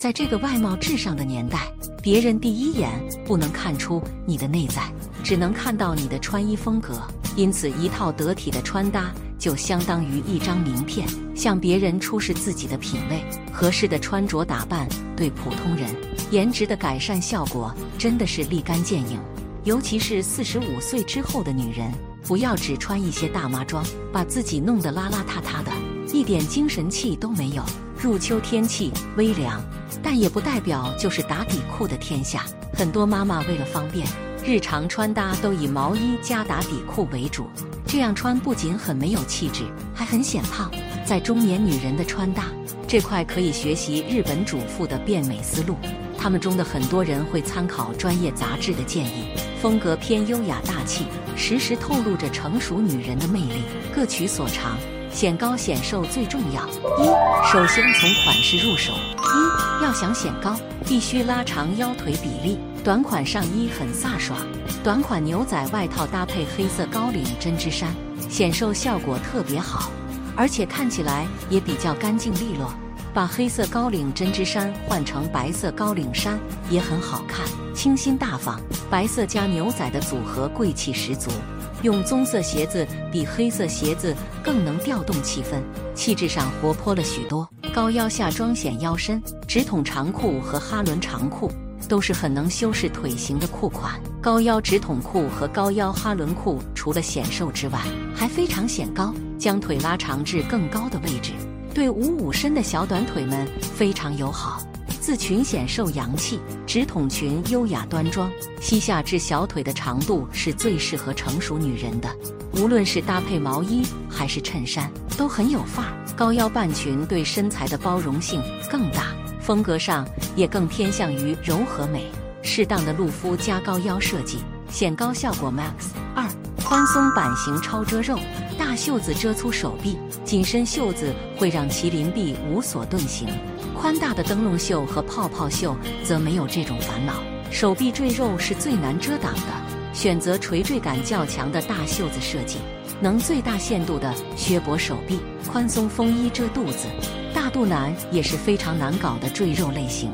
在这个外貌至上的年代，别人第一眼不能看出你的内在，只能看到你的穿衣风格。因此，一套得体的穿搭就相当于一张名片，向别人出示自己的品味。合适的穿着打扮对普通人颜值的改善效果真的是立竿见影。尤其是四十五岁之后的女人，不要只穿一些大妈装，把自己弄得邋邋遢遢的，一点精神气都没有。入秋天气微凉，但也不代表就是打底裤的天下。很多妈妈为了方便，日常穿搭都以毛衣加打底裤为主，这样穿不仅很没有气质，还很显胖。在中年女人的穿搭这块，可以学习日本主妇的变美思路。他们中的很多人会参考专业杂志的建议，风格偏优雅大气，时时透露着成熟女人的魅力，各取所长，显高显瘦最重要。一，首先从款式入手。一，要想显高，必须拉长腰腿比例。短款上衣很飒爽，短款牛仔外套搭配黑色高领针织衫，显瘦效果特别好，而且看起来也比较干净利落。把黑色高领针织衫换成白色高领衫也很好看，清新大方。白色加牛仔的组合贵气十足。用棕色鞋子比黑色鞋子更能调动气氛，气质上活泼了许多。高腰下装显腰身，直筒长裤和哈伦长裤都是很能修饰腿型的裤款。高腰直筒裤和高腰哈伦裤除了显瘦之外，还非常显高，将腿拉长至更高的位置。对五五身的小短腿们非常友好，自裙显瘦洋气，直筒裙优雅端庄，膝下至小腿的长度是最适合成熟女人的。无论是搭配毛衣还是衬衫，都很有范儿。高腰半裙对身材的包容性更大，风格上也更偏向于柔和美。适当的露肤加高腰设计，显高效果 max。二，宽松版型超遮肉。大袖子遮粗手臂，紧身袖子会让麒麟臂无所遁形；宽大的灯笼袖和泡泡袖则没有这种烦恼。手臂赘肉是最难遮挡的，选择垂坠感较强的大袖子设计，能最大限度的削薄手臂。宽松风衣遮肚子，大肚腩也是非常难搞的赘肉类型，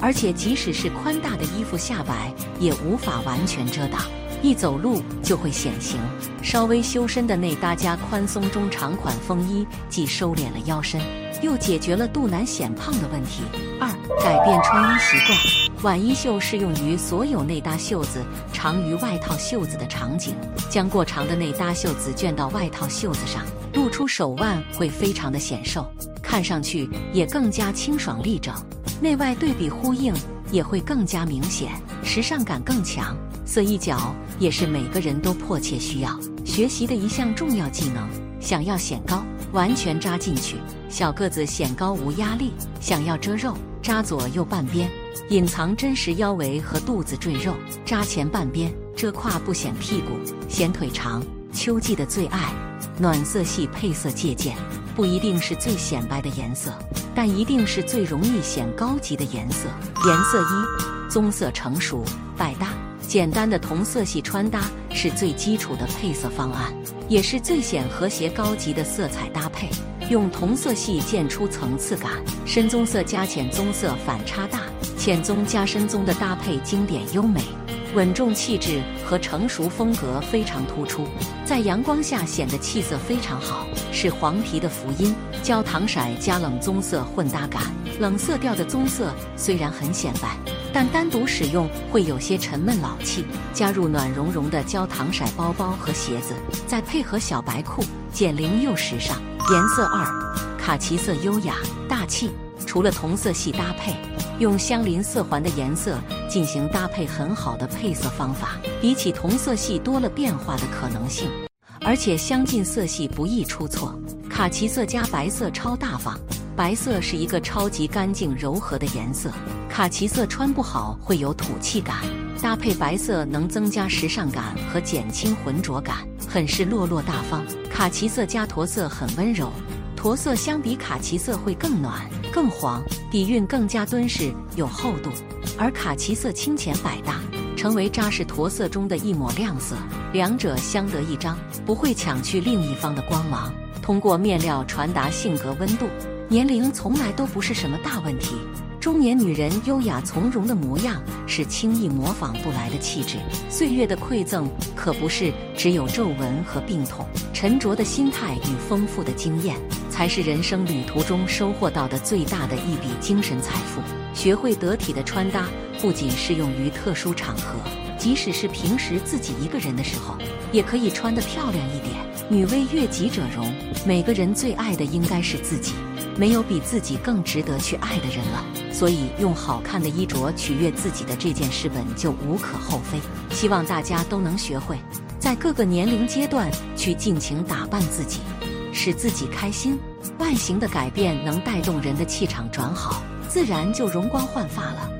而且即使是宽大的衣服下摆也无法完全遮挡。一走路就会显形，稍微修身的内搭加宽松中长款风衣，既收敛了腰身，又解决了肚腩显胖的问题。二、改变穿衣习惯，晚衣袖适用于所有内搭袖子长于外套袖子的场景。将过长的内搭袖子卷到外套袖子上，露出手腕会非常的显瘦，看上去也更加清爽立整，内外对比呼应也会更加明显，时尚感更强。色一角也是每个人都迫切需要学习的一项重要技能。想要显高，完全扎进去；小个子显高无压力。想要遮肉，扎左右半边，隐藏真实腰围和肚子赘肉；扎前半边，遮胯不显屁股，显腿长。秋季的最爱，暖色系配色借鉴，不一定是最显白的颜色，但一定是最容易显高级的颜色。颜色一，棕色成熟，百搭。简单的同色系穿搭是最基础的配色方案，也是最显和谐高级的色彩搭配。用同色系渐出层次感，深棕色加浅棕色反差大，浅棕加深棕的搭配经典优美，稳重气质和成熟风格非常突出，在阳光下显得气色非常好，是黄皮的福音。焦糖色加冷棕色混搭感，冷色调的棕色虽然很显白。但单独使用会有些沉闷老气，加入暖融融的焦糖色包包和鞋子，再配合小白裤，减龄又时尚。颜色二，卡其色优雅大气。除了同色系搭配，用相邻色环的颜色进行搭配，很好的配色方法，比起同色系多了变化的可能性，而且相近色系不易出错。卡其色加白色超大方。白色是一个超级干净柔和的颜色，卡其色穿不好会有土气感，搭配白色能增加时尚感和减轻浑浊感，很是落落大方。卡其色加驼色很温柔，驼色相比卡其色会更暖、更黄，底蕴更加敦实有厚度，而卡其色清浅百搭，成为扎实驼色中的一抹亮色，两者相得益彰，不会抢去另一方的光芒，通过面料传达性格温度。年龄从来都不是什么大问题，中年女人优雅从容的模样是轻易模仿不来的气质。岁月的馈赠可不是只有皱纹和病痛，沉着的心态与丰富的经验，才是人生旅途中收获到的最大的一笔精神财富。学会得体的穿搭，不仅适用于特殊场合，即使是平时自己一个人的时候，也可以穿得漂亮一点。女为悦己者容，每个人最爱的应该是自己。没有比自己更值得去爱的人了，所以用好看的衣着取悦自己的这件事本就无可厚非。希望大家都能学会，在各个年龄阶段去尽情打扮自己，使自己开心。外形的改变能带动人的气场转好，自然就容光焕发了。